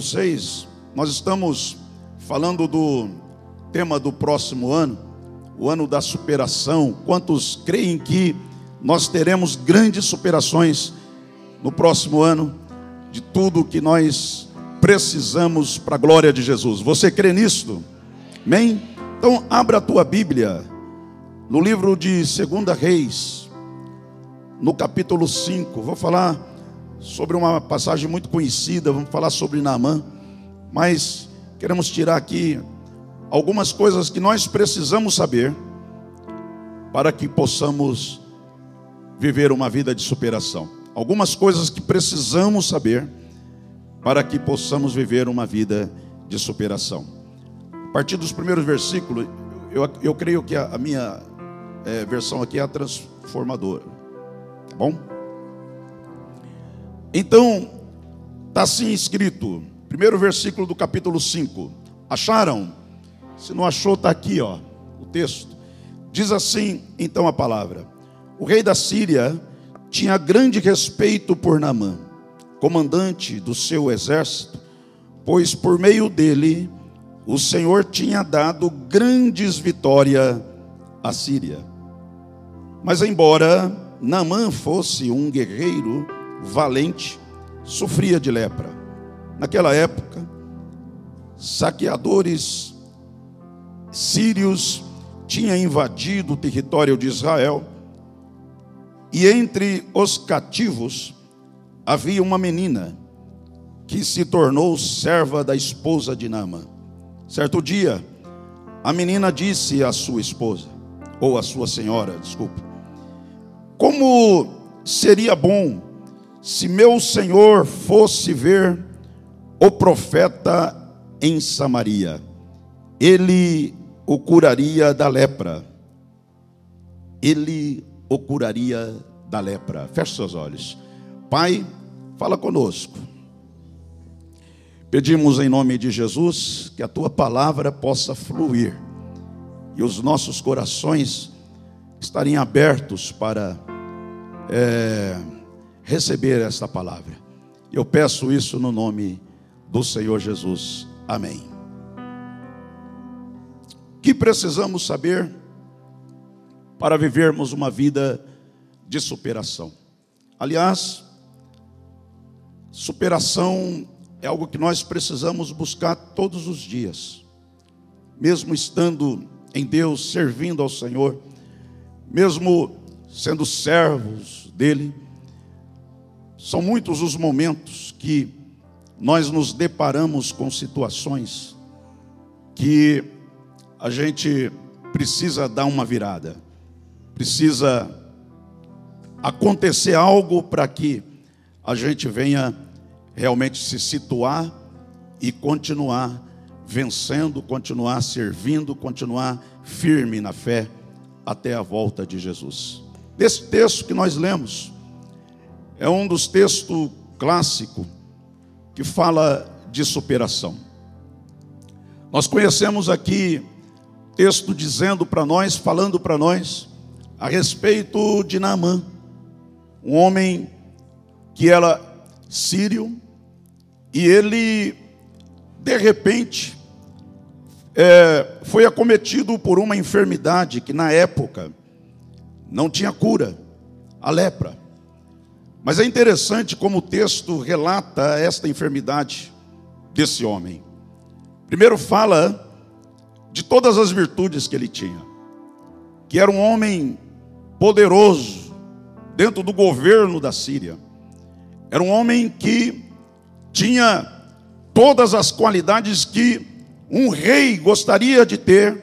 vocês, nós estamos falando do tema do próximo ano, o ano da superação. Quantos creem que nós teremos grandes superações no próximo ano de tudo que nós precisamos para a glória de Jesus? Você crê nisso? Amém? Então, abra a tua Bíblia no livro de 2 Reis, no capítulo 5. Vou falar sobre uma passagem muito conhecida, vamos falar sobre Naamã, mas queremos tirar aqui algumas coisas que nós precisamos saber para que possamos viver uma vida de superação. Algumas coisas que precisamos saber para que possamos viver uma vida de superação. A partir dos primeiros versículos, eu, eu creio que a, a minha é, versão aqui é a transformadora. Tá bom? Então, está assim escrito, primeiro versículo do capítulo 5. Acharam? Se não achou, está aqui, ó, o texto. Diz assim, então, a palavra: O rei da Síria tinha grande respeito por Naamã, comandante do seu exército, pois por meio dele o Senhor tinha dado grandes vitórias à Síria. Mas, embora Naamã fosse um guerreiro, valente, sofria de lepra. Naquela época, saqueadores sírios tinham invadido o território de Israel, e entre os cativos havia uma menina que se tornou serva da esposa de Nama. Certo dia, a menina disse à sua esposa, ou à sua senhora, desculpe, como seria bom se meu senhor fosse ver o profeta em Samaria, ele o curaria da lepra. Ele o curaria da lepra. Feche seus olhos. Pai, fala conosco. Pedimos em nome de Jesus que a tua palavra possa fluir e os nossos corações estarem abertos para. É, receber esta palavra. Eu peço isso no nome do Senhor Jesus. Amém. O que precisamos saber para vivermos uma vida de superação? Aliás, superação é algo que nós precisamos buscar todos os dias, mesmo estando em Deus, servindo ao Senhor, mesmo sendo servos dEle são muitos os momentos que nós nos deparamos com situações que a gente precisa dar uma virada, precisa acontecer algo para que a gente venha realmente se situar e continuar vencendo, continuar servindo, continuar firme na fé até a volta de Jesus. Desse texto que nós lemos, é um dos textos clássicos que fala de superação. Nós conhecemos aqui texto dizendo para nós, falando para nós a respeito de Naamã, um homem que era sírio e ele de repente é, foi acometido por uma enfermidade que na época não tinha cura, a lepra. Mas é interessante como o texto relata esta enfermidade desse homem. Primeiro fala de todas as virtudes que ele tinha, que era um homem poderoso dentro do governo da Síria. Era um homem que tinha todas as qualidades que um rei gostaria de ter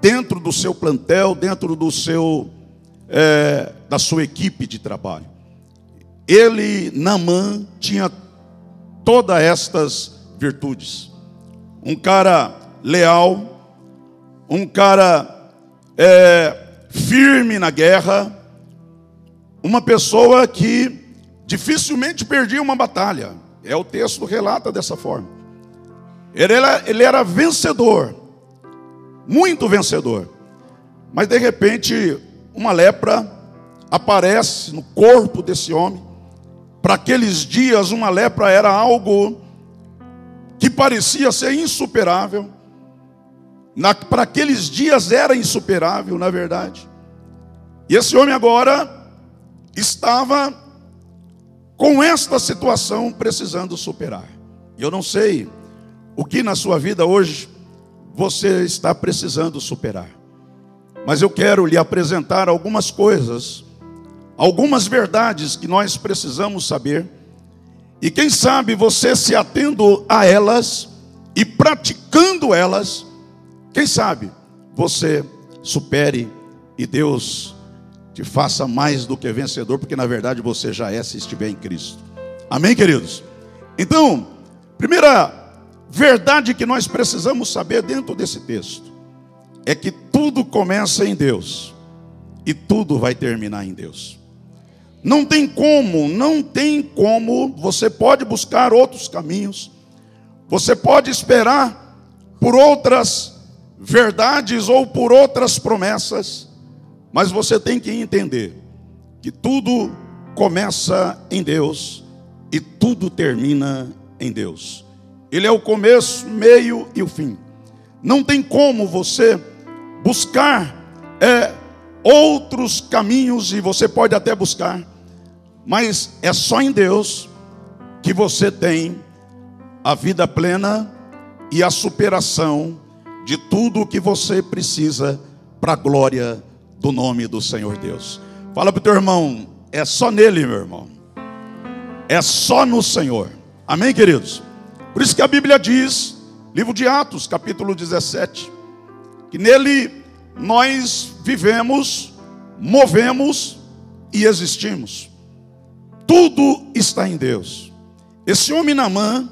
dentro do seu plantel, dentro do seu é, da sua equipe de trabalho. Ele, Namã, tinha todas estas virtudes. Um cara leal, um cara é, firme na guerra, uma pessoa que dificilmente perdia uma batalha. É o texto relata dessa forma. Ele era, ele era vencedor, muito vencedor. Mas de repente, uma lepra aparece no corpo desse homem para aqueles dias, uma lepra era algo que parecia ser insuperável, para aqueles dias era insuperável, na verdade. E esse homem agora estava com esta situação precisando superar. Eu não sei o que na sua vida hoje você está precisando superar. Mas eu quero lhe apresentar algumas coisas, algumas verdades que nós precisamos saber. E quem sabe você se atendo a elas e praticando elas, quem sabe você supere e Deus te faça mais do que vencedor, porque na verdade você já é se estiver em Cristo. Amém, queridos? Então, primeira verdade que nós precisamos saber dentro desse texto é que tudo começa em Deus e tudo vai terminar em Deus. Não tem como, não tem como, você pode buscar outros caminhos, você pode esperar por outras verdades ou por outras promessas, mas você tem que entender que tudo começa em Deus e tudo termina em Deus. Ele é o começo, meio e o fim. Não tem como você buscar é, outros caminhos, e você pode até buscar, mas é só em Deus que você tem a vida plena e a superação de tudo o que você precisa para a glória do nome do Senhor Deus. Fala para o teu irmão, é só nele, meu irmão. É só no Senhor. Amém, queridos? Por isso que a Bíblia diz, livro de Atos, capítulo 17, que nele nós vivemos, movemos e existimos. Tudo está em Deus. Esse homem Namã,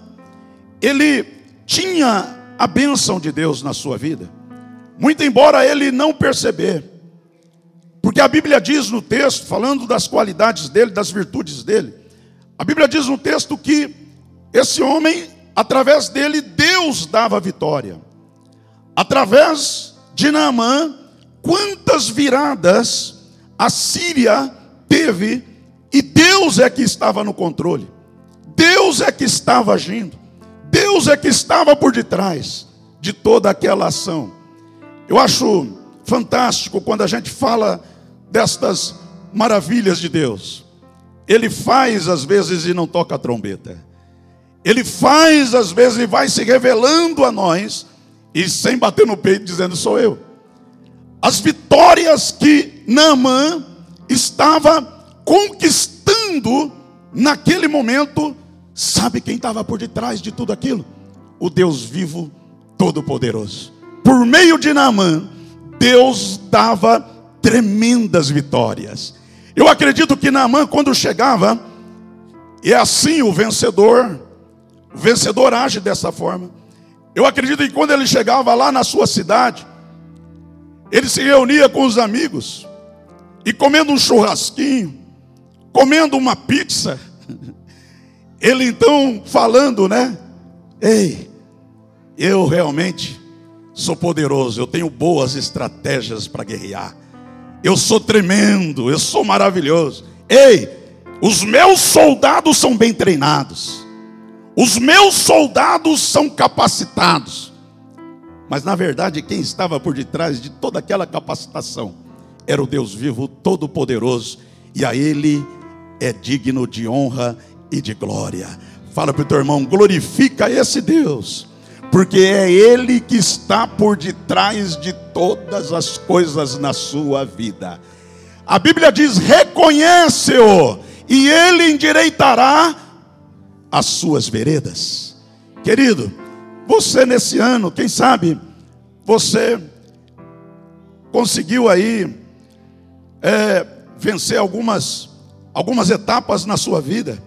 ele tinha a bênção de Deus na sua vida, muito embora ele não perceber, porque a Bíblia diz no texto, falando das qualidades dele, das virtudes dele, a Bíblia diz no texto que esse homem, através dele, Deus dava vitória. Através de Naamã, quantas viradas a Síria teve e Deus é que estava no controle. Deus é que estava agindo. Deus é que estava por detrás de toda aquela ação. Eu acho fantástico quando a gente fala destas maravilhas de Deus. Ele faz às vezes e não toca a trombeta. Ele faz às vezes e vai se revelando a nós e sem bater no peito dizendo sou eu. As vitórias que Naamã estava conquistando naquele momento, sabe quem estava por detrás de tudo aquilo? O Deus vivo, todo-poderoso. Por meio de Naamã, Deus dava tremendas vitórias. Eu acredito que Naamã, quando chegava, é assim o vencedor, o vencedor age dessa forma. Eu acredito que quando ele chegava lá na sua cidade, ele se reunia com os amigos e comendo um churrasquinho, comendo uma pizza. Ele então falando, né? Ei, eu realmente sou poderoso, eu tenho boas estratégias para guerrear. Eu sou tremendo, eu sou maravilhoso. Ei, os meus soldados são bem treinados. Os meus soldados são capacitados. Mas na verdade, quem estava por detrás de toda aquela capacitação era o Deus vivo, todo-poderoso, e a Ele é digno de honra e de glória. Fala para o teu irmão, glorifica esse Deus, porque é Ele que está por detrás de todas as coisas na sua vida. A Bíblia diz: reconhece-o, e Ele endireitará as suas veredas. Querido, você nesse ano, quem sabe, você conseguiu aí é, vencer algumas, algumas etapas na sua vida,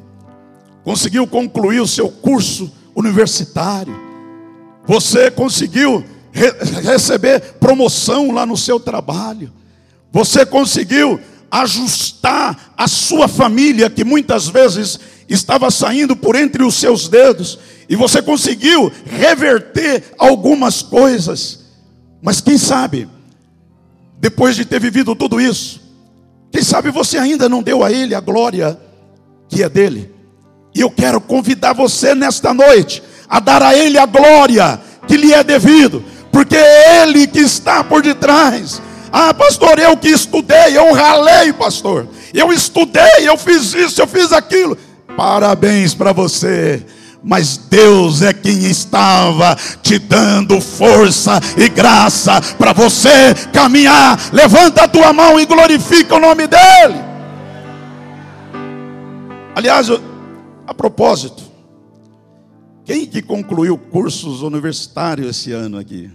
conseguiu concluir o seu curso universitário, você conseguiu re receber promoção lá no seu trabalho, você conseguiu ajustar a sua família que muitas vezes estava saindo por entre os seus dedos e você conseguiu reverter algumas coisas. Mas quem sabe, depois de ter vivido tudo isso, quem sabe você ainda não deu a Ele a glória que é dele. E eu quero convidar você nesta noite a dar a Ele a glória que lhe é devido, porque é Ele que está por detrás. Ah, pastor, eu que estudei, eu ralei, pastor. Eu estudei, eu fiz isso, eu fiz aquilo. Parabéns para você. Mas Deus é quem estava te dando força e graça para você caminhar. Levanta a tua mão e glorifica o nome dEle. Aliás, a propósito, quem que concluiu cursos universitários esse ano aqui?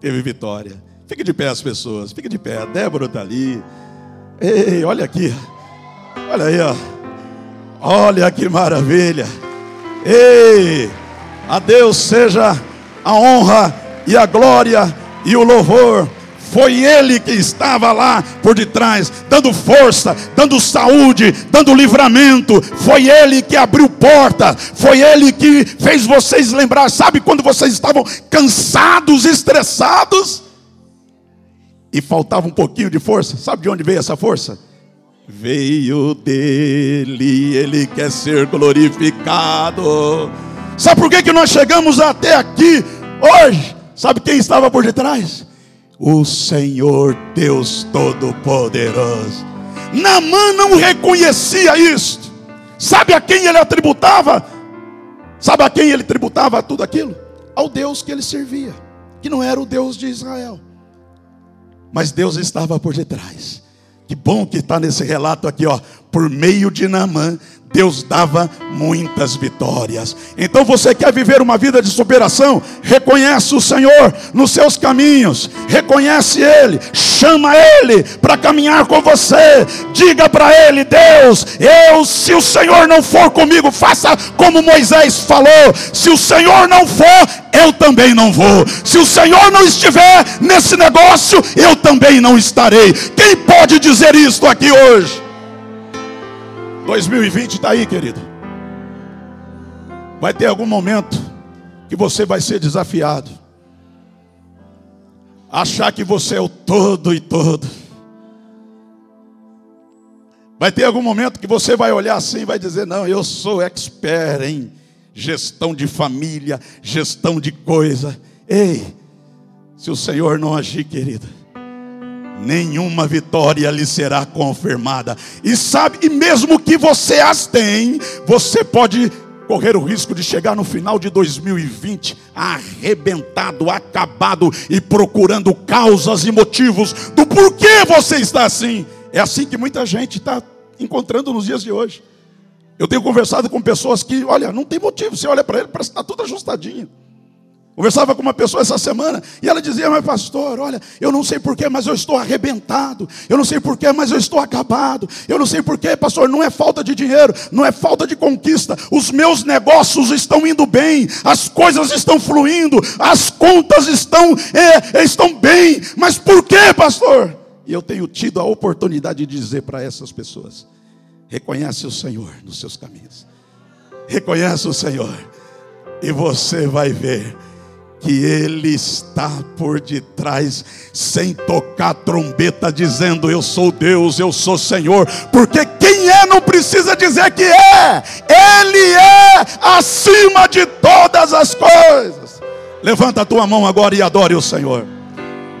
Teve vitória. Fique de pé as pessoas, fique de pé. A Débora está ali. Ei, olha aqui. Olha aí, ó. Olha que maravilha. Ei, a Deus seja a honra e a glória e o louvor. Foi Ele que estava lá por detrás, dando força, dando saúde, dando livramento. Foi Ele que abriu porta. Foi Ele que fez vocês lembrar. Sabe quando vocês estavam cansados, estressados? E faltava um pouquinho de força? Sabe de onde veio essa força? Veio dele, ele quer ser glorificado. Sabe por que, que nós chegamos até aqui hoje? Sabe quem estava por detrás? O Senhor Deus Todo-Poderoso. Namã não reconhecia isto. Sabe a quem ele atributava? Sabe a quem ele tributava tudo aquilo? Ao Deus que ele servia, que não era o Deus de Israel. Mas Deus estava por detrás. Que bom que está nesse relato aqui, ó. Por meio de Naamã, Deus dava muitas vitórias. Então você quer viver uma vida de superação? Reconhece o Senhor nos seus caminhos, reconhece Ele, chama Ele para caminhar com você. Diga para Ele: Deus, eu, se o Senhor não for comigo, faça como Moisés falou: se o Senhor não for, eu também não vou. Se o Senhor não estiver nesse negócio, eu também não estarei. Quem pode dizer isto aqui hoje? 2020 está aí, querido. Vai ter algum momento que você vai ser desafiado. Achar que você é o todo e todo. Vai ter algum momento que você vai olhar assim e vai dizer: Não, eu sou expert em gestão de família, gestão de coisa. Ei, se o Senhor não agir, querida nenhuma vitória lhe será confirmada. E sabe, e mesmo que você as tem, você pode correr o risco de chegar no final de 2020 arrebentado, acabado e procurando causas e motivos do porquê você está assim. É assim que muita gente está encontrando nos dias de hoje. Eu tenho conversado com pessoas que, olha, não tem motivo. Você olha para ele, parece que está tudo ajustadinho. Conversava com uma pessoa essa semana e ela dizia: Mas, pastor, olha, eu não sei porquê, mas eu estou arrebentado. Eu não sei porquê, mas eu estou acabado. Eu não sei porquê, pastor, não é falta de dinheiro, não é falta de conquista. Os meus negócios estão indo bem, as coisas estão fluindo, as contas estão, é, estão bem. Mas por quê, pastor? E eu tenho tido a oportunidade de dizer para essas pessoas: reconhece o Senhor nos seus caminhos, reconhece o Senhor, e você vai ver que Ele está por detrás, sem tocar trombeta, dizendo: Eu sou Deus, eu sou Senhor, porque quem é não precisa dizer que é, Ele é acima de todas as coisas. Levanta a tua mão agora e adore o Senhor,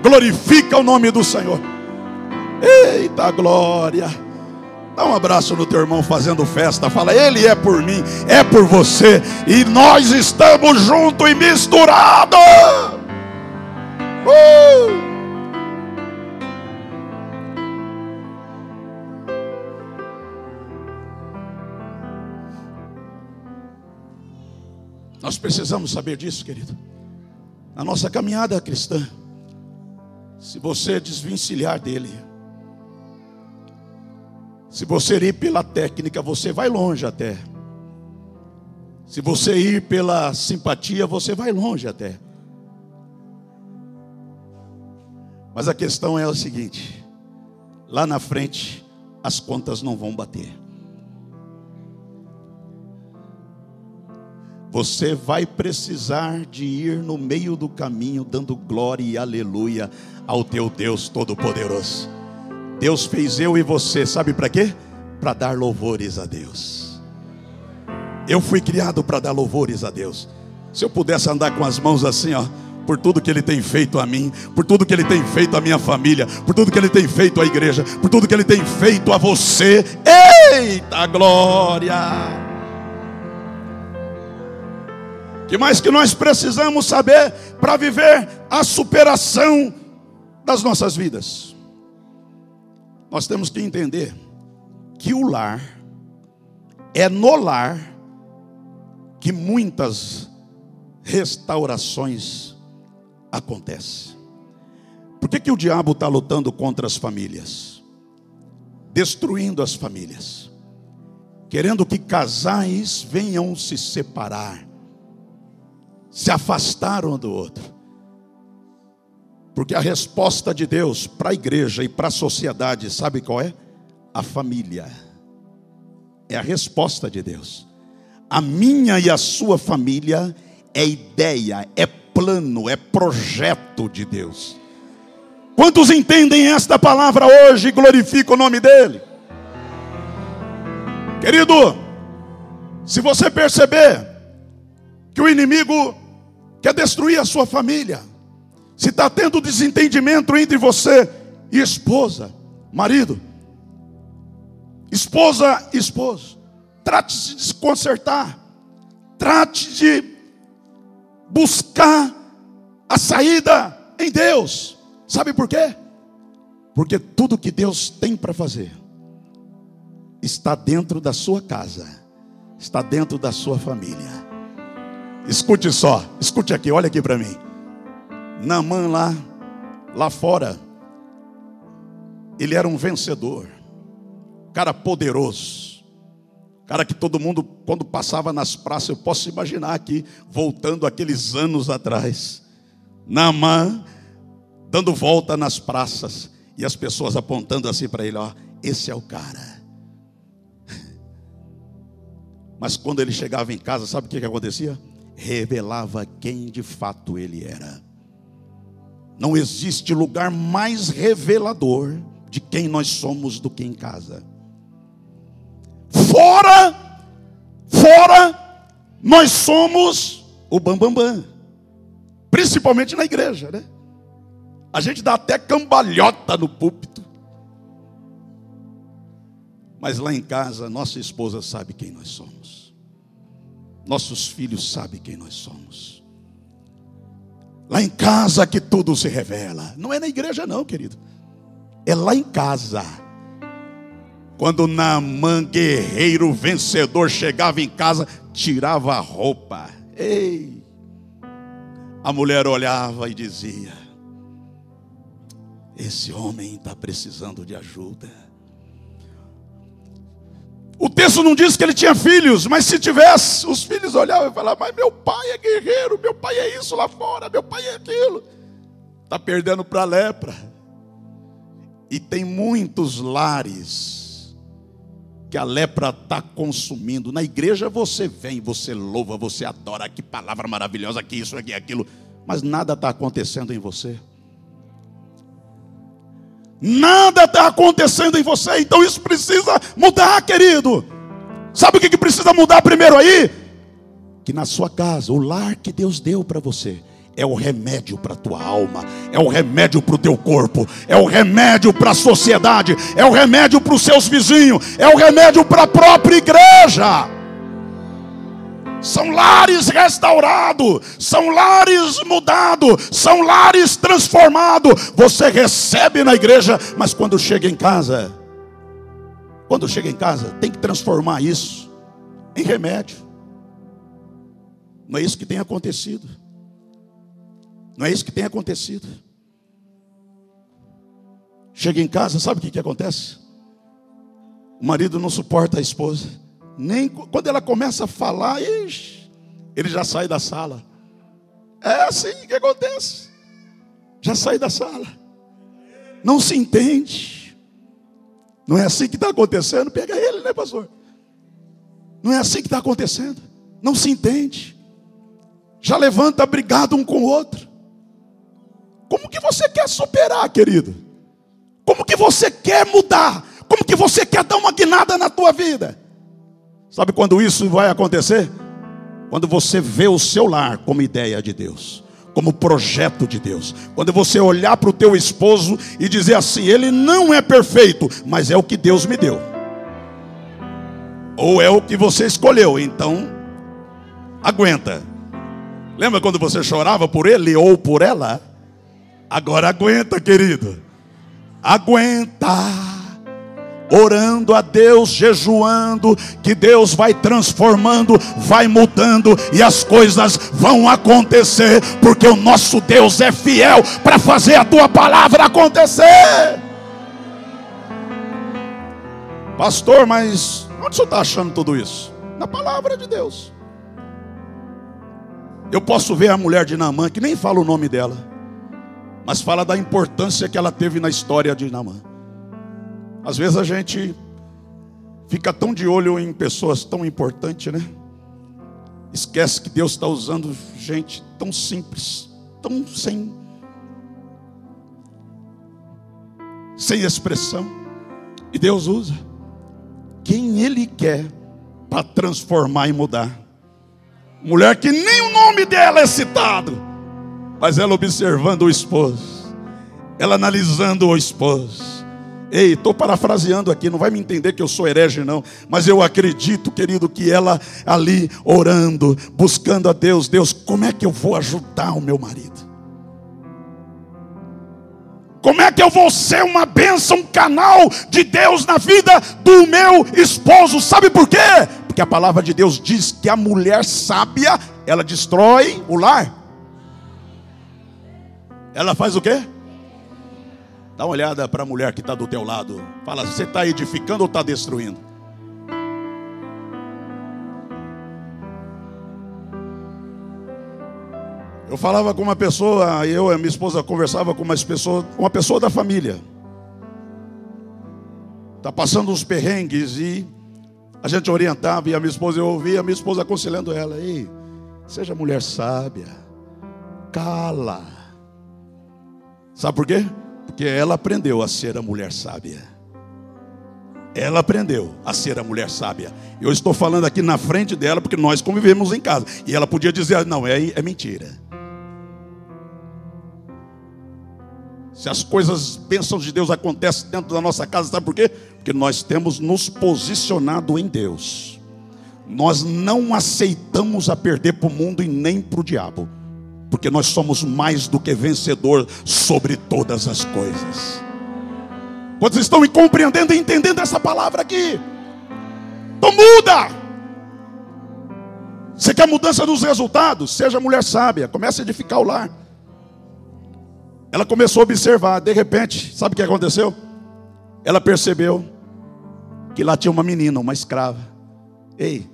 glorifica o nome do Senhor. Eita glória! Dá um abraço no teu irmão fazendo festa. Fala, Ele é por mim, é por você. E nós estamos juntos e misturados. Uh! Nós precisamos saber disso, querido. Na nossa caminhada cristã, se você desvencilhar dele, se você ir pela técnica, você vai longe até. Se você ir pela simpatia, você vai longe até. Mas a questão é o seguinte: lá na frente, as contas não vão bater. Você vai precisar de ir no meio do caminho, dando glória e aleluia ao teu Deus Todo-Poderoso. Deus fez eu e você, sabe para quê? Para dar louvores a Deus. Eu fui criado para dar louvores a Deus. Se eu pudesse andar com as mãos assim, ó, por tudo que Ele tem feito a mim, por tudo que Ele tem feito à minha família, por tudo que Ele tem feito à igreja, por tudo que Ele tem feito a você. Eita glória! Que mais que nós precisamos saber para viver a superação das nossas vidas? Nós temos que entender que o lar é no lar que muitas restaurações acontecem. Por que, que o diabo está lutando contra as famílias? Destruindo as famílias, querendo que casais venham se separar, se afastar um do outro. Porque a resposta de Deus para a igreja e para a sociedade, sabe qual é? A família. É a resposta de Deus. A minha e a sua família é ideia, é plano, é projeto de Deus. Quantos entendem esta palavra hoje e glorificam o nome dele? Querido, se você perceber que o inimigo quer destruir a sua família, se está tendo desentendimento entre você e esposa, marido, esposa e esposo, trate de se consertar, trate de buscar a saída em Deus. Sabe por quê? Porque tudo que Deus tem para fazer está dentro da sua casa, está dentro da sua família. Escute só, escute aqui, olha aqui para mim. Namã lá, lá fora, ele era um vencedor, cara poderoso, cara que todo mundo, quando passava nas praças, eu posso imaginar aqui, voltando aqueles anos atrás, Namã, dando volta nas praças, e as pessoas apontando assim para ele: ó, esse é o cara. Mas quando ele chegava em casa, sabe o que, que acontecia? Revelava quem de fato ele era. Não existe lugar mais revelador de quem nós somos do que em casa. Fora, fora, nós somos o bambambam. Bam, bam. Principalmente na igreja, né? A gente dá até cambalhota no púlpito. Mas lá em casa, nossa esposa sabe quem nós somos. Nossos filhos sabem quem nós somos. Lá em casa que tudo se revela. Não é na igreja, não, querido. É lá em casa. Quando Naamã, guerreiro vencedor, chegava em casa, tirava a roupa. Ei! A mulher olhava e dizia: Esse homem está precisando de ajuda. O texto não diz que ele tinha filhos, mas se tivesse, os filhos olhavam e falavam: Mas meu pai é guerreiro, meu pai é isso lá fora, meu pai é aquilo. Está perdendo para a lepra. E tem muitos lares que a lepra está consumindo. Na igreja você vem, você louva, você adora, que palavra maravilhosa, que isso, que aquilo, mas nada está acontecendo em você. Nada está acontecendo em você, então isso precisa mudar, querido. Sabe o que, que precisa mudar primeiro aí? Que na sua casa, o lar que Deus deu para você, é o remédio para a tua alma, é o remédio para o teu corpo, é o remédio para a sociedade, é o remédio para os seus vizinhos, é o remédio para a própria igreja são lares restaurados, são lares mudados, são lares transformados. Você recebe na igreja, mas quando chega em casa, quando chega em casa, tem que transformar isso em remédio. Não é isso que tem acontecido. Não é isso que tem acontecido. Chega em casa, sabe o que, que acontece? O marido não suporta a esposa. Nem quando ela começa a falar, ixi, ele já sai da sala. É assim que acontece. Já sai da sala. Não se entende. Não é assim que está acontecendo. Pega ele, né, pastor? Não é assim que está acontecendo. Não se entende. Já levanta brigado um com o outro. Como que você quer superar, querido? Como que você quer mudar? Como que você quer dar uma guinada na tua vida? Sabe quando isso vai acontecer? Quando você vê o seu lar como ideia de Deus, como projeto de Deus. Quando você olhar para o teu esposo e dizer assim: ele não é perfeito, mas é o que Deus me deu. Ou é o que você escolheu, então aguenta. Lembra quando você chorava por ele ou por ela? Agora aguenta, querido. Aguenta orando a Deus, jejuando, que Deus vai transformando, vai mudando e as coisas vão acontecer, porque o nosso Deus é fiel para fazer a tua palavra acontecer. Pastor, mas onde você está achando tudo isso? Na palavra de Deus. Eu posso ver a mulher de Naamã, que nem fala o nome dela, mas fala da importância que ela teve na história de Naamã. Às vezes a gente fica tão de olho em pessoas tão importantes, né? Esquece que Deus está usando gente tão simples, tão sem, sem expressão. E Deus usa quem Ele quer para transformar e mudar. Mulher que nem o nome dela é citado, mas ela observando o esposo, ela analisando o esposo Ei, estou parafraseando aqui, não vai me entender que eu sou herege, não. Mas eu acredito, querido, que ela ali orando, buscando a Deus, Deus, como é que eu vou ajudar o meu marido? Como é que eu vou ser uma bênção, um canal de Deus na vida do meu esposo? Sabe por quê? Porque a palavra de Deus diz que a mulher sábia, ela destrói o lar. Ela faz o quê? Dá uma olhada para a mulher que está do teu lado. Fala, você está edificando ou está destruindo? Eu falava com uma pessoa, eu e minha esposa conversava com uma pessoa, uma pessoa da família. Está passando uns perrengues e a gente orientava e a minha esposa eu ouvia, a minha esposa aconselhando ela, ei, seja mulher sábia, cala. Sabe por quê? Porque ela aprendeu a ser a mulher sábia. Ela aprendeu a ser a mulher sábia. Eu estou falando aqui na frente dela porque nós convivemos em casa. E ela podia dizer: não, é, é mentira. Se as coisas, bênçãos de Deus acontecem dentro da nossa casa, sabe por quê? Porque nós temos nos posicionado em Deus. Nós não aceitamos a perder para o mundo e nem para o diabo porque nós somos mais do que vencedor sobre todas as coisas. Quantos estão compreendendo e entendendo essa palavra aqui? Então muda. Você quer mudança dos resultados? Seja mulher sábia, comece a edificar o lar. Ela começou a observar, de repente, sabe o que aconteceu? Ela percebeu que lá tinha uma menina, uma escrava. Ei,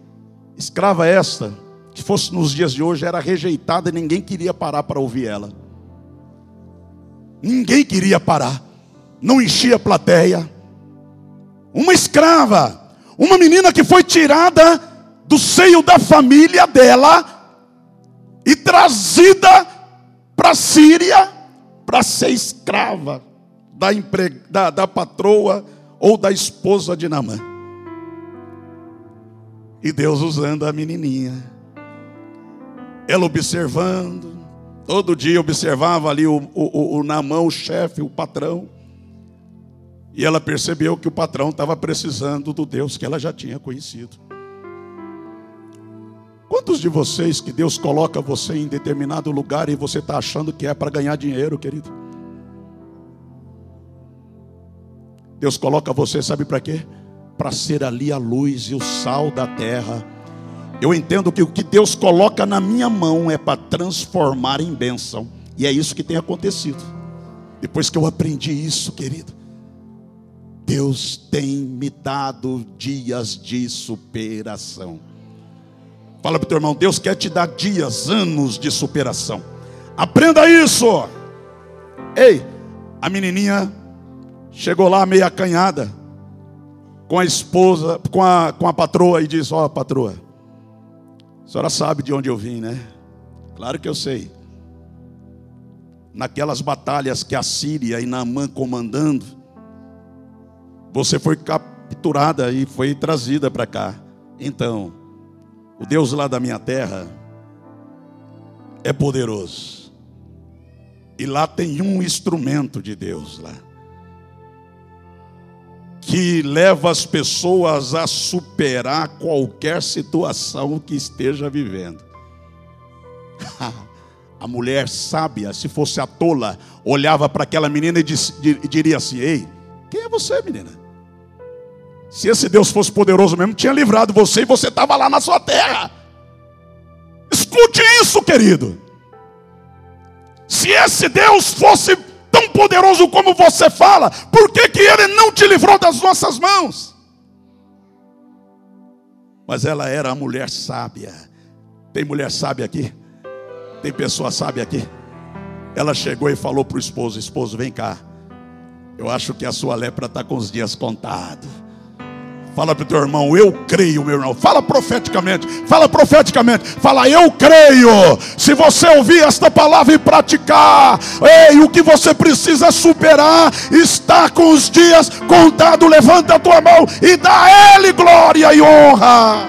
escrava esta que fosse nos dias de hoje, era rejeitada e ninguém queria parar para ouvir ela. Ninguém queria parar, não enchia a plateia. Uma escrava, uma menina que foi tirada do seio da família dela e trazida para a Síria para ser escrava da, empre... da, da patroa ou da esposa de Namã. E Deus usando a menininha ela observando, todo dia observava ali o, o, o, na mão o chefe, o patrão. E ela percebeu que o patrão estava precisando do Deus que ela já tinha conhecido. Quantos de vocês que Deus coloca você em determinado lugar e você está achando que é para ganhar dinheiro, querido? Deus coloca você, sabe para quê? Para ser ali a luz e o sal da terra eu entendo que o que Deus coloca na minha mão é para transformar em bênção. E é isso que tem acontecido. Depois que eu aprendi isso, querido, Deus tem me dado dias de superação. Fala para o teu irmão, Deus quer te dar dias, anos de superação. Aprenda isso. Ei, a menininha chegou lá meio acanhada com a esposa, com a, com a patroa e diz: Ó, oh, patroa, a senhora sabe de onde eu vim, né? Claro que eu sei. Naquelas batalhas que a Síria e Naamã comandando, você foi capturada e foi trazida para cá. Então, O Deus lá da minha terra é poderoso. E lá tem um instrumento de Deus lá. Que leva as pessoas a superar qualquer situação que esteja vivendo. A mulher sábia, se fosse a tola, olhava para aquela menina e, diria assim: Ei, quem é você, menina? Se esse Deus fosse poderoso mesmo, tinha livrado você e você estava lá na sua terra. Escute isso, querido. Se esse Deus fosse tão poderoso como você fala, por que, que ele não te livrou das nossas mãos? Mas ela era a mulher sábia. Tem mulher sábia aqui? Tem pessoa sábia aqui? Ela chegou e falou para o esposo: Esposo, vem cá. Eu acho que a sua lepra está com os dias contados. Fala para o teu irmão, eu creio, meu irmão. Fala profeticamente, fala profeticamente. Fala, eu creio. Se você ouvir esta palavra e praticar, ei, o que você precisa superar está com os dias contados. Levanta a tua mão e dá a Ele glória e honra.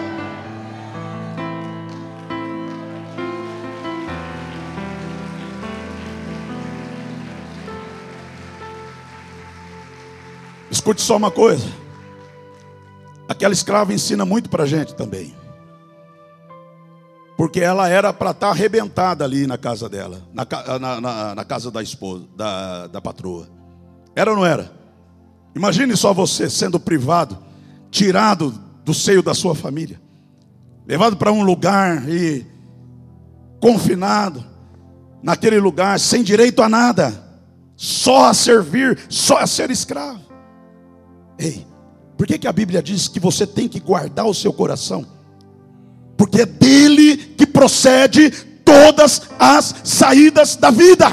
Escute só uma coisa. Aquela escrava ensina muito para a gente também. Porque ela era para estar tá arrebentada ali na casa dela, na, na, na, na casa da esposa, da, da patroa. Era ou não era? Imagine só você sendo privado, tirado do seio da sua família, levado para um lugar e confinado, naquele lugar, sem direito a nada, só a servir, só a ser escravo. Ei, por que, que a Bíblia diz que você tem que guardar o seu coração? Porque é dele que procede todas as saídas da vida.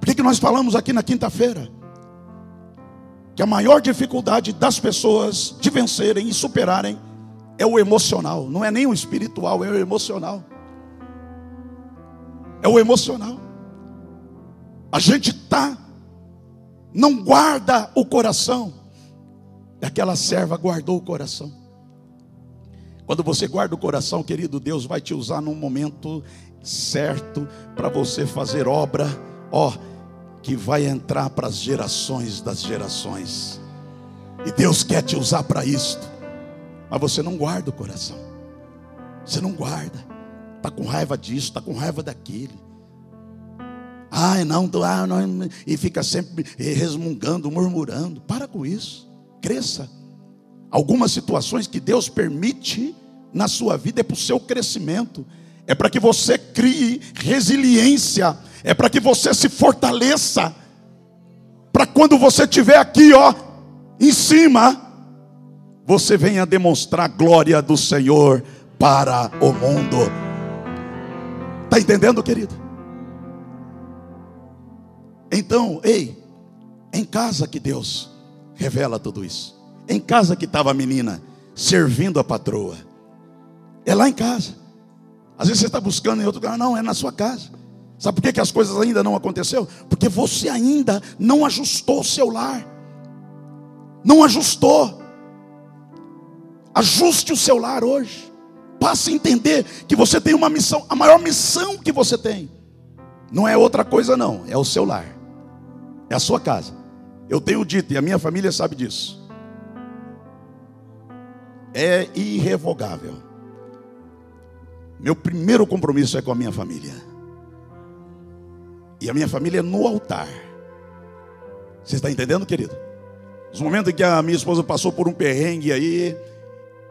Por que, que nós falamos aqui na quinta-feira? Que a maior dificuldade das pessoas de vencerem e superarem é o emocional, não é nem o espiritual, é o emocional. É o emocional. A gente está não guarda o coração. Aquela serva guardou o coração. Quando você guarda o coração, querido, Deus vai te usar num momento certo para você fazer obra, ó, que vai entrar para as gerações das gerações. E Deus quer te usar para isto. Mas você não guarda o coração. Você não guarda. Está com raiva disso, está com raiva daquele. Ai, não, ah, não, e fica sempre resmungando, murmurando. Para com isso. Cresça. Algumas situações que Deus permite na sua vida é para o seu crescimento, é para que você crie resiliência, é para que você se fortaleça, para quando você estiver aqui, ó, em cima, você venha demonstrar a glória do Senhor para o mundo. Está entendendo, querido? Então, ei, em casa que Deus revela tudo isso. Em casa que estava a menina servindo a patroa. É lá em casa. Às vezes você está buscando em outro lugar, não, é na sua casa. Sabe por que, que as coisas ainda não aconteceram? Porque você ainda não ajustou o seu lar. Não ajustou. Ajuste o seu lar hoje. Passe a entender que você tem uma missão, a maior missão que você tem. Não é outra coisa, não, é o seu lar. É a sua casa. Eu tenho dito, e a minha família sabe disso. É irrevogável. Meu primeiro compromisso é com a minha família. E a minha família é no altar. Você está entendendo, querido? Os momentos em que a minha esposa passou por um perrengue aí,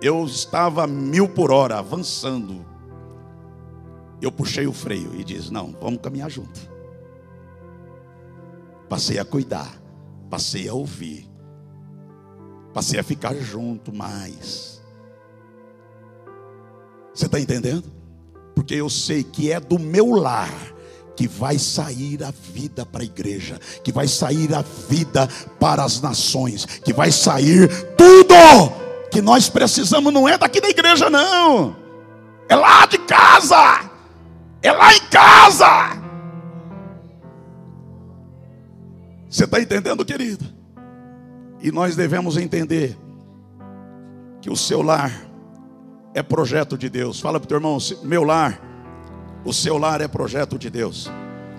eu estava mil por hora, avançando. Eu puxei o freio e disse: Não, vamos caminhar junto. Passei a cuidar, passei a ouvir, passei a ficar junto mais. Você está entendendo? Porque eu sei que é do meu lar que vai sair a vida para a igreja, que vai sair a vida para as nações, que vai sair tudo que nós precisamos, não é daqui da igreja, não, é lá de casa, é lá em casa. Você está entendendo, querido? E nós devemos entender que o seu lar é projeto de Deus. Fala para o teu irmão, meu lar, o seu lar é projeto de Deus.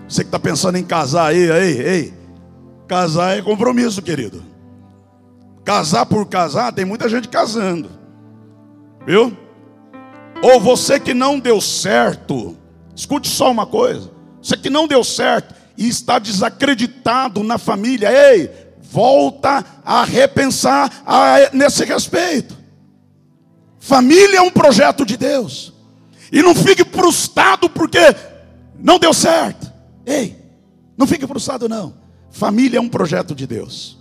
Você que está pensando em casar aí, ei, ei, casar é compromisso, querido. Casar por casar, tem muita gente casando, viu? Ou você que não deu certo, escute só uma coisa: você que não deu certo e está desacreditado na família, ei, volta a repensar a, nesse respeito. Família é um projeto de Deus. E não fique frustrado porque não deu certo. Ei, não fique frustrado não. Família é um projeto de Deus.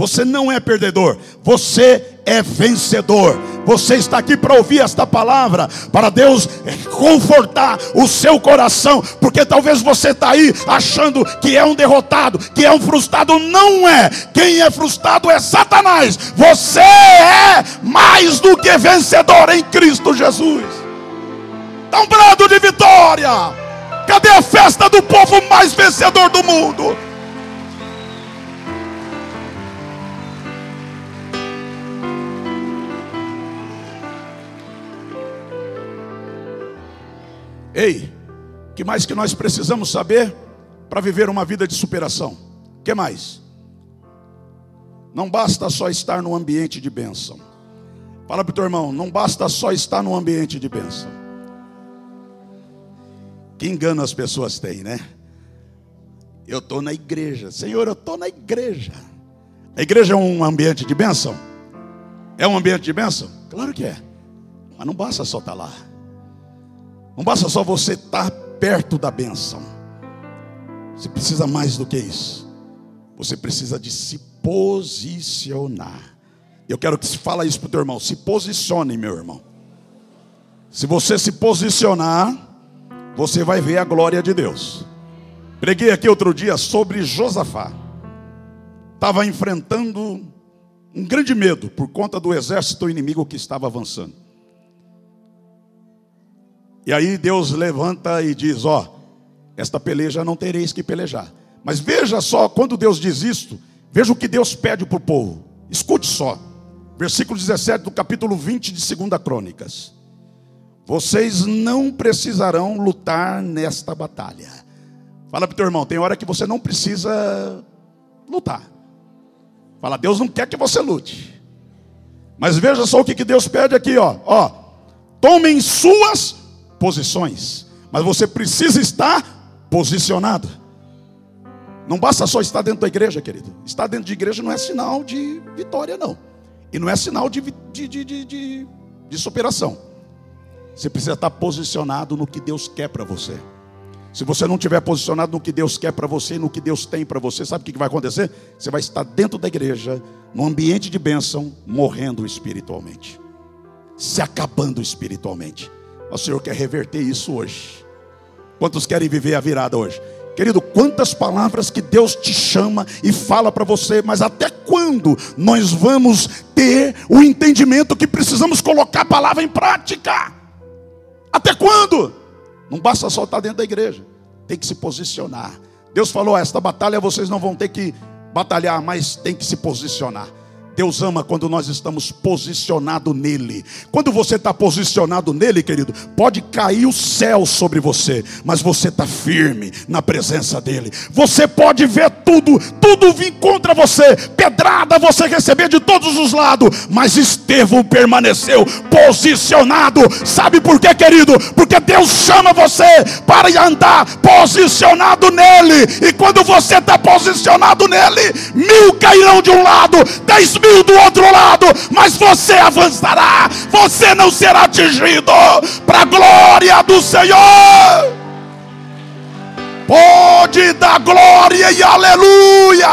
Você não é perdedor, você é vencedor. Você está aqui para ouvir esta palavra, para Deus confortar o seu coração, porque talvez você está aí achando que é um derrotado, que é um frustrado. Não é. Quem é frustrado é Satanás. Você é mais do que vencedor em Cristo Jesus. Dá um brado de vitória. Cadê a festa do povo mais vencedor do mundo? Ei, que mais que nós precisamos saber para viver uma vida de superação? Que mais? Não basta só estar no ambiente de bênção. Fala para o teu irmão, não basta só estar no ambiente de bênção. Que engano as pessoas têm, né? Eu estou na igreja, Senhor, eu estou na igreja. A igreja é um ambiente de bênção? É um ambiente de bênção? Claro que é. Mas não basta só estar lá. Não basta só você estar perto da bênção. Você precisa mais do que isso. Você precisa de se posicionar. Eu quero que você fale isso para o teu irmão. Se posicione, meu irmão. Se você se posicionar, você vai ver a glória de Deus. Preguei aqui outro dia sobre Josafá. Estava enfrentando um grande medo por conta do exército inimigo que estava avançando. E aí Deus levanta e diz: Ó, esta peleja não tereis que pelejar. Mas veja só, quando Deus diz isto, veja o que Deus pede para o povo. Escute só, versículo 17 do capítulo 20 de 2 Crônicas. Vocês não precisarão lutar nesta batalha. Fala para o teu irmão, tem hora que você não precisa lutar. Fala, Deus não quer que você lute. Mas veja só o que Deus pede aqui, ó. ó tomem suas posições, mas você precisa estar posicionado. Não basta só estar dentro da igreja, querido. Estar dentro de igreja não é sinal de vitória, não. E não é sinal de, de, de, de, de superação. Você precisa estar posicionado no que Deus quer para você. Se você não estiver posicionado no que Deus quer para você, no que Deus tem para você, sabe o que vai acontecer? Você vai estar dentro da igreja, num ambiente de bênção, morrendo espiritualmente, se acabando espiritualmente. O Senhor quer reverter isso hoje. Quantos querem viver a virada hoje? Querido, quantas palavras que Deus te chama e fala para você, mas até quando nós vamos ter o entendimento que precisamos colocar a palavra em prática? Até quando? Não basta só estar dentro da igreja, tem que se posicionar. Deus falou: esta batalha vocês não vão ter que batalhar, mas tem que se posicionar. Deus ama quando nós estamos posicionados nele. Quando você está posicionado nele, querido, pode cair o céu sobre você, mas você está firme na presença dele. Você pode ver tudo, tudo vir contra você, pedrada você receber de todos os lados, mas Estevão permaneceu posicionado. Sabe por quê, querido? Porque Deus chama você para andar posicionado nele, e quando você está posicionado nele, mil cairão de um lado, dez mil do outro lado, mas você avançará, você não será atingido, para a glória do Senhor. Pode dar glória e aleluia.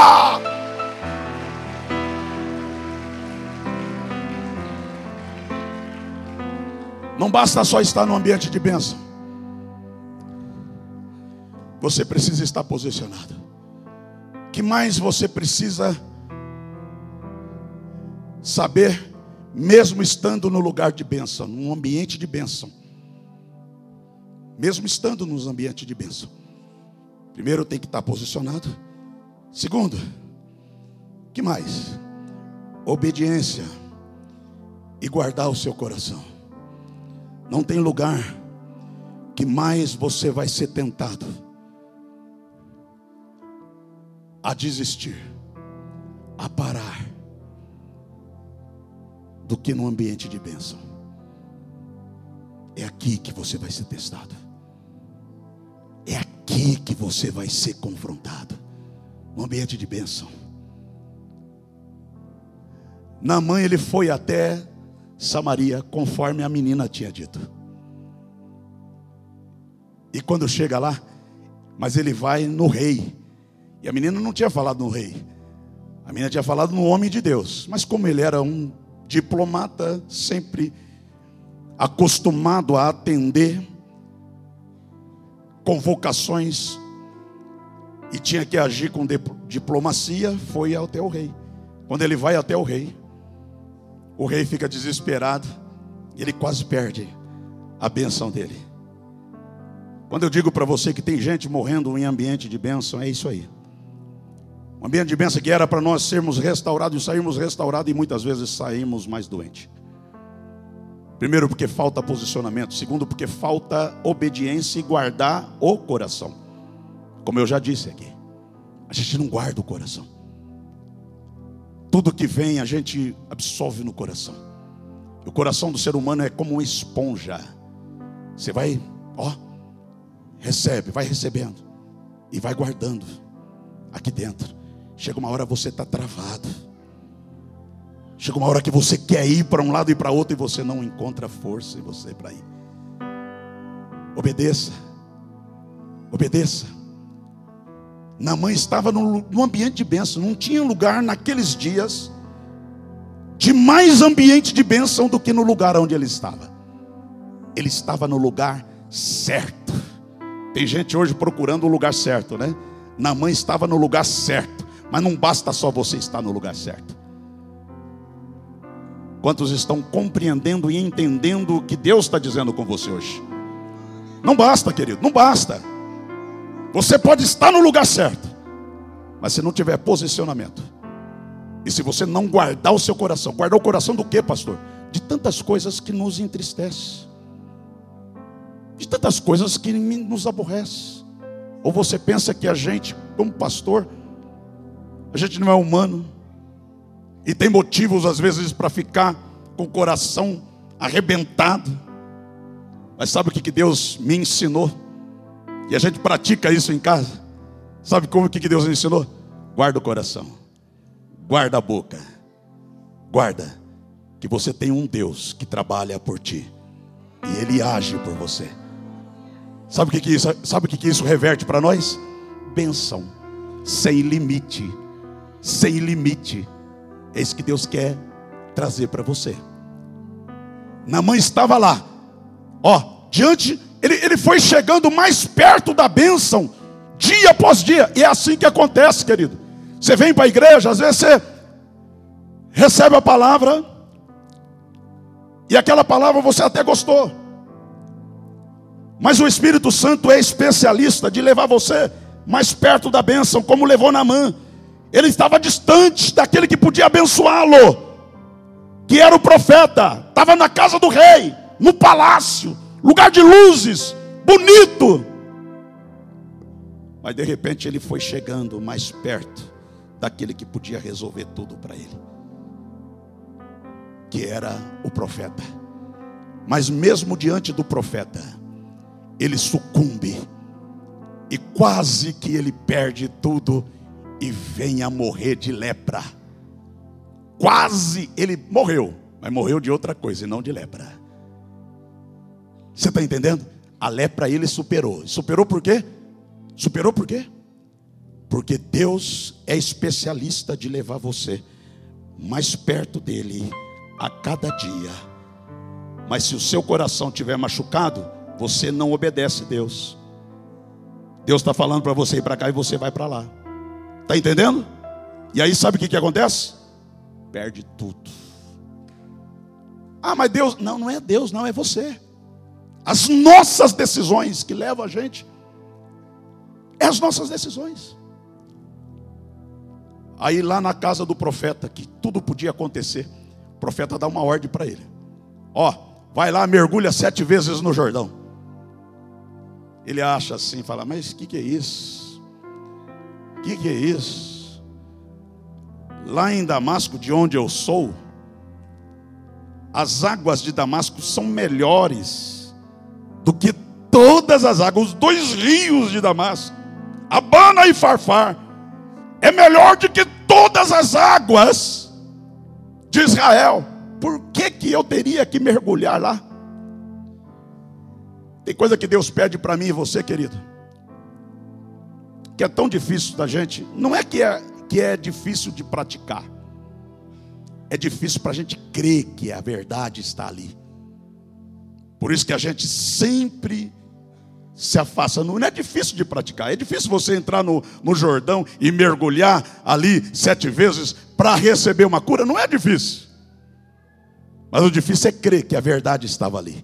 Não basta só estar no ambiente de bênção. Você precisa estar posicionado. que mais você precisa saber, mesmo estando no lugar de bênção, num ambiente de bênção, mesmo estando nos ambientes de bênção, primeiro tem que estar posicionado, segundo, que mais? Obediência e guardar o seu coração. Não tem lugar que mais você vai ser tentado a desistir, a parar, do que no ambiente de bênção. É aqui que você vai ser testado. É aqui que você vai ser confrontado. No ambiente de bênção. Na mãe ele foi até Samaria, conforme a menina tinha dito. E quando chega lá, mas ele vai no rei. E a menina não tinha falado no rei. A menina tinha falado no homem de Deus. Mas como ele era um diplomata, sempre acostumado a atender convocações e tinha que agir com diplomacia, foi até o rei. Quando ele vai até o rei, o rei fica desesperado, ele quase perde a benção dele. Quando eu digo para você que tem gente morrendo em ambiente de bênção, é isso aí. Um ambiente de bênção que era para nós sermos restaurados e sairmos restaurados e muitas vezes saímos mais doentes. Primeiro, porque falta posicionamento. Segundo, porque falta obediência e guardar o coração. Como eu já disse aqui, a gente não guarda o coração. Tudo que vem a gente absorve no coração. O coração do ser humano é como uma esponja. Você vai, ó, recebe, vai recebendo e vai guardando aqui dentro. Chega uma hora você está travado. Chega uma hora que você quer ir para um lado e para outro e você não encontra força em você para ir. Obedeça. Obedeça. Naamã estava num, ambiente de bênção, não tinha lugar naqueles dias de mais ambiente de bênção do que no lugar onde ele estava. Ele estava no lugar certo. Tem gente hoje procurando o lugar certo, né? Naamã estava no lugar certo, mas não basta só você estar no lugar certo. Quantos estão compreendendo e entendendo o que Deus está dizendo com você hoje? Não basta, querido, não basta. Você pode estar no lugar certo, mas se não tiver posicionamento, e se você não guardar o seu coração, guardar o coração do que, pastor? De tantas coisas que nos entristecem, de tantas coisas que nos aborrecem. Ou você pensa que a gente, como pastor, a gente não é humano e tem motivos às vezes para ficar com o coração arrebentado. Mas sabe o que Deus me ensinou? E a gente pratica isso em casa. Sabe como que Deus ensinou? Guarda o coração. Guarda a boca. Guarda que você tem um Deus que trabalha por ti. E ele age por você. Sabe o que, que isso, sabe o que, que isso reverte para nós? Benção. Sem limite. Sem limite. É isso que Deus quer trazer para você. Na mãe estava lá. Ó, diante ele, ele foi chegando mais perto da bênção, dia após dia. E é assim que acontece, querido. Você vem para a igreja, às vezes você recebe a palavra, e aquela palavra você até gostou. Mas o Espírito Santo é especialista de levar você mais perto da bênção, como levou na mão. Ele estava distante daquele que podia abençoá-lo, que era o profeta, estava na casa do rei, no palácio lugar de luzes, bonito. Mas de repente ele foi chegando mais perto daquele que podia resolver tudo para ele, que era o profeta. Mas mesmo diante do profeta, ele sucumbe e quase que ele perde tudo e vem a morrer de lepra. Quase ele morreu, mas morreu de outra coisa e não de lepra. Você está entendendo? A lepra ele superou. Superou por quê? Superou por quê? Porque Deus é especialista de levar você mais perto dele a cada dia. Mas se o seu coração estiver machucado, você não obedece Deus. Deus está falando para você ir para cá e você vai para lá. Está entendendo? E aí sabe o que, que acontece? Perde tudo. Ah, mas Deus. Não, não é Deus, não, é você. As nossas decisões que levam a gente. É as nossas decisões. Aí lá na casa do profeta, que tudo podia acontecer, o profeta dá uma ordem para ele: Ó, vai lá, mergulha sete vezes no Jordão. Ele acha assim, fala, mas o que, que é isso? Que, que é isso? Lá em Damasco, de onde eu sou, as águas de Damasco são melhores do que todas as águas, os dois rios de Damasco, Abana e Farfar, é melhor do que todas as águas de Israel. Por que, que eu teria que mergulhar lá? Tem coisa que Deus pede para mim e você, querido, que é tão difícil da gente. Não é que é, que é difícil de praticar, é difícil para a gente crer que a verdade está ali. Por isso que a gente sempre se afasta. Não é difícil de praticar. É difícil você entrar no, no Jordão e mergulhar ali sete vezes para receber uma cura. Não é difícil. Mas o difícil é crer que a verdade estava ali.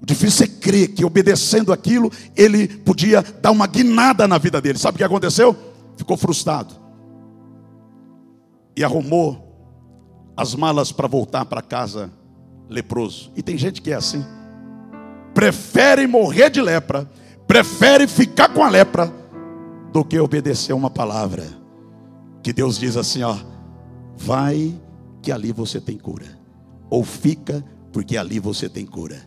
O difícil é crer que obedecendo aquilo, ele podia dar uma guinada na vida dele. Sabe o que aconteceu? Ficou frustrado. E arrumou as malas para voltar para casa leproso. E tem gente que é assim. Prefere morrer de lepra, prefere ficar com a lepra, do que obedecer uma palavra. Que Deus diz assim: ó, vai que ali você tem cura. Ou fica, porque ali você tem cura.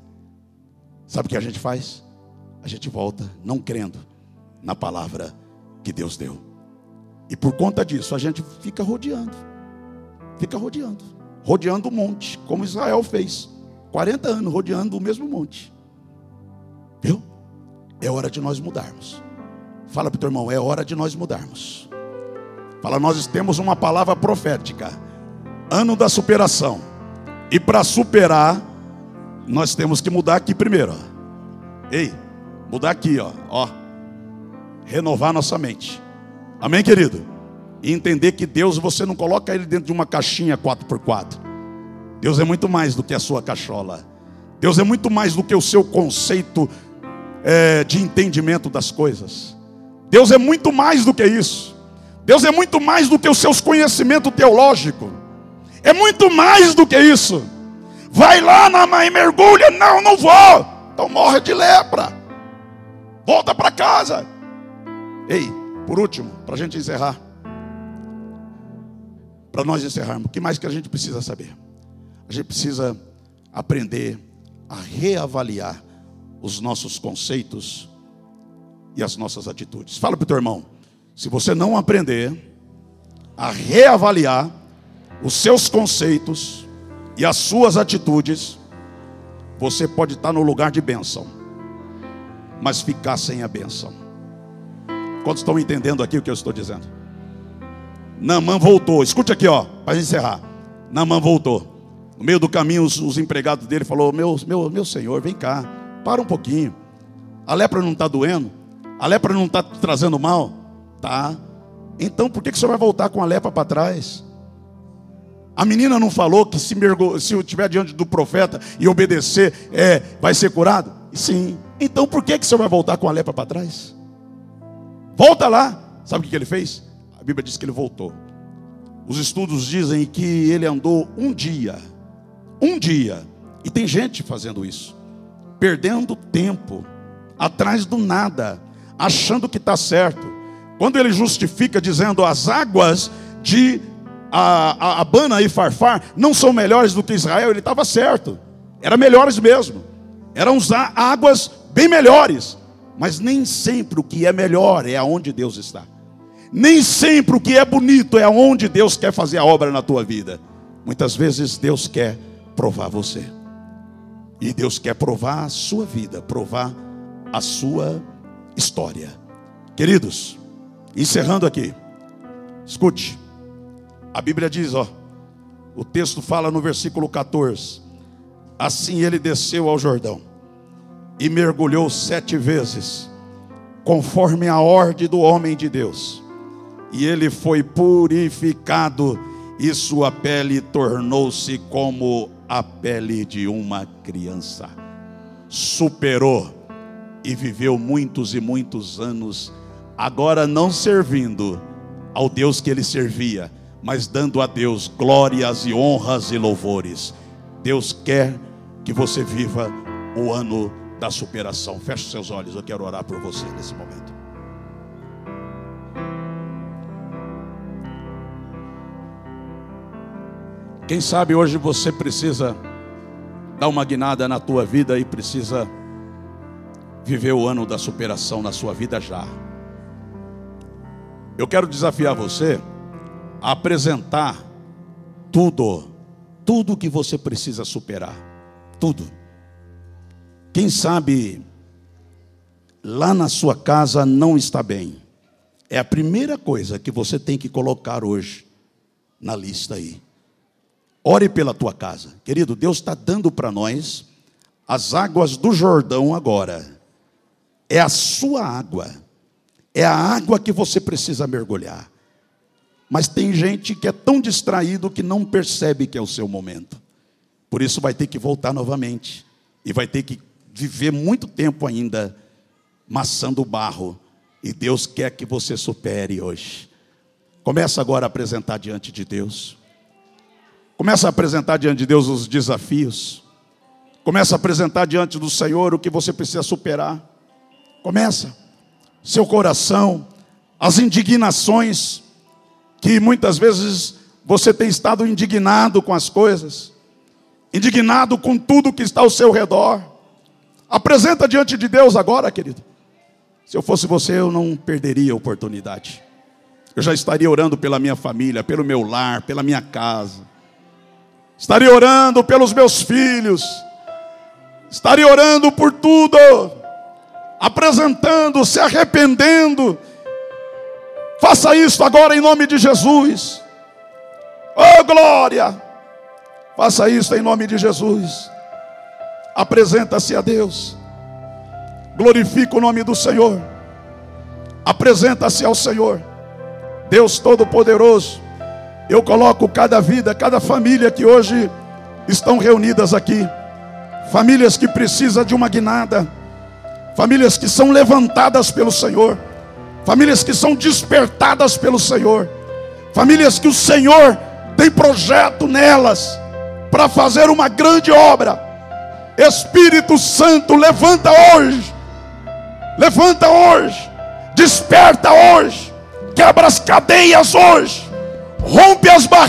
Sabe o que a gente faz? A gente volta não crendo na palavra que Deus deu. E por conta disso, a gente fica rodeando. Fica rodeando. Rodeando o monte, como Israel fez. 40 anos rodeando o mesmo monte. Viu? É hora de nós mudarmos. Fala para o teu irmão, é hora de nós mudarmos. Fala, nós temos uma palavra profética. Ano da superação. E para superar, nós temos que mudar aqui primeiro. Ó. Ei, mudar aqui, ó. ó. Renovar nossa mente. Amém, querido? E entender que Deus, você não coloca ele dentro de uma caixinha 4x4. Deus é muito mais do que a sua cachola. Deus é muito mais do que o seu conceito é, de entendimento das coisas. Deus é muito mais do que isso. Deus é muito mais do que os seus conhecimentos teológicos. É muito mais do que isso. Vai lá na mãe, mergulha. Não, não vou. Então morre de lepra. Volta para casa. Ei, por último, para a gente encerrar. Para nós encerrarmos, o que mais que a gente precisa saber? A gente precisa aprender a reavaliar os nossos conceitos e as nossas atitudes. Fala para o teu irmão. Se você não aprender a reavaliar os seus conceitos e as suas atitudes, você pode estar no lugar de bênção, mas ficar sem a bênção. Quantos estão entendendo aqui o que eu estou dizendo? Namã voltou. Escute aqui, ó, para encerrar. Namã voltou. No meio do caminho, os, os empregados dele falou: meu, meu, meu senhor, vem cá, para um pouquinho. A lepra não está doendo? A lepra não está trazendo mal? Tá. Então por que, que senhor vai voltar com a lepra para trás? A menina não falou que se, mergulho, se eu estiver diante do profeta e obedecer, é, vai ser curado? Sim. Então por que, que senhor vai voltar com a lepra para trás? Volta lá. Sabe o que ele fez? A Bíblia diz que ele voltou. Os estudos dizem que ele andou um dia. Um dia. E tem gente fazendo isso. Perdendo tempo. Atrás do nada. Achando que está certo. Quando ele justifica dizendo as águas de a, a Abana e Farfar não são melhores do que Israel, ele estava certo. Eram melhores mesmo. Eram águas bem melhores. Mas nem sempre o que é melhor é aonde Deus está. Nem sempre o que é bonito é aonde Deus quer fazer a obra na tua vida. Muitas vezes Deus quer provar você. E Deus quer provar a sua vida, provar a sua história. Queridos, encerrando aqui. Escute. A Bíblia diz, ó, o texto fala no versículo 14: Assim ele desceu ao Jordão e mergulhou sete vezes, conforme a ordem do homem de Deus, e ele foi purificado, e sua pele tornou-se como a pele de uma criança. Superou e viveu muitos e muitos anos, agora não servindo ao Deus que ele servia, mas dando a Deus glórias e honras e louvores. Deus quer que você viva o ano da superação. Feche seus olhos, eu quero orar por você nesse momento. Quem sabe hoje você precisa dar uma guinada na tua vida e precisa viver o ano da superação na sua vida já. Eu quero desafiar você apresentar tudo, tudo que você precisa superar, tudo. Quem sabe lá na sua casa não está bem. É a primeira coisa que você tem que colocar hoje na lista aí. Ore pela tua casa. Querido, Deus está dando para nós as águas do Jordão agora. É a sua água. É a água que você precisa mergulhar. Mas tem gente que é tão distraído que não percebe que é o seu momento. Por isso vai ter que voltar novamente. E vai ter que viver muito tempo ainda maçando o barro. E Deus quer que você supere hoje. Começa agora a apresentar diante de Deus. Começa a apresentar diante de Deus os desafios. Começa a apresentar diante do Senhor o que você precisa superar. Começa. Seu coração, as indignações que muitas vezes você tem estado indignado com as coisas, indignado com tudo que está ao seu redor. Apresenta diante de Deus agora, querido. Se eu fosse você, eu não perderia a oportunidade. Eu já estaria orando pela minha família, pelo meu lar, pela minha casa. Estaria orando pelos meus filhos. Estaria orando por tudo. Apresentando, se arrependendo. Faça isso agora em nome de Jesus. Oh glória! Faça isso em nome de Jesus. Apresenta-se a Deus. Glorifica o nome do Senhor. Apresenta-se ao Senhor. Deus Todo-Poderoso. Eu coloco cada vida, cada família que hoje estão reunidas aqui. Famílias que precisam de uma guinada. Famílias que são levantadas pelo Senhor. Famílias que são despertadas pelo Senhor. Famílias que o Senhor tem projeto nelas para fazer uma grande obra. Espírito Santo, levanta hoje. Levanta hoje. Desperta hoje. Quebra as cadeias hoje rompe as barreiras.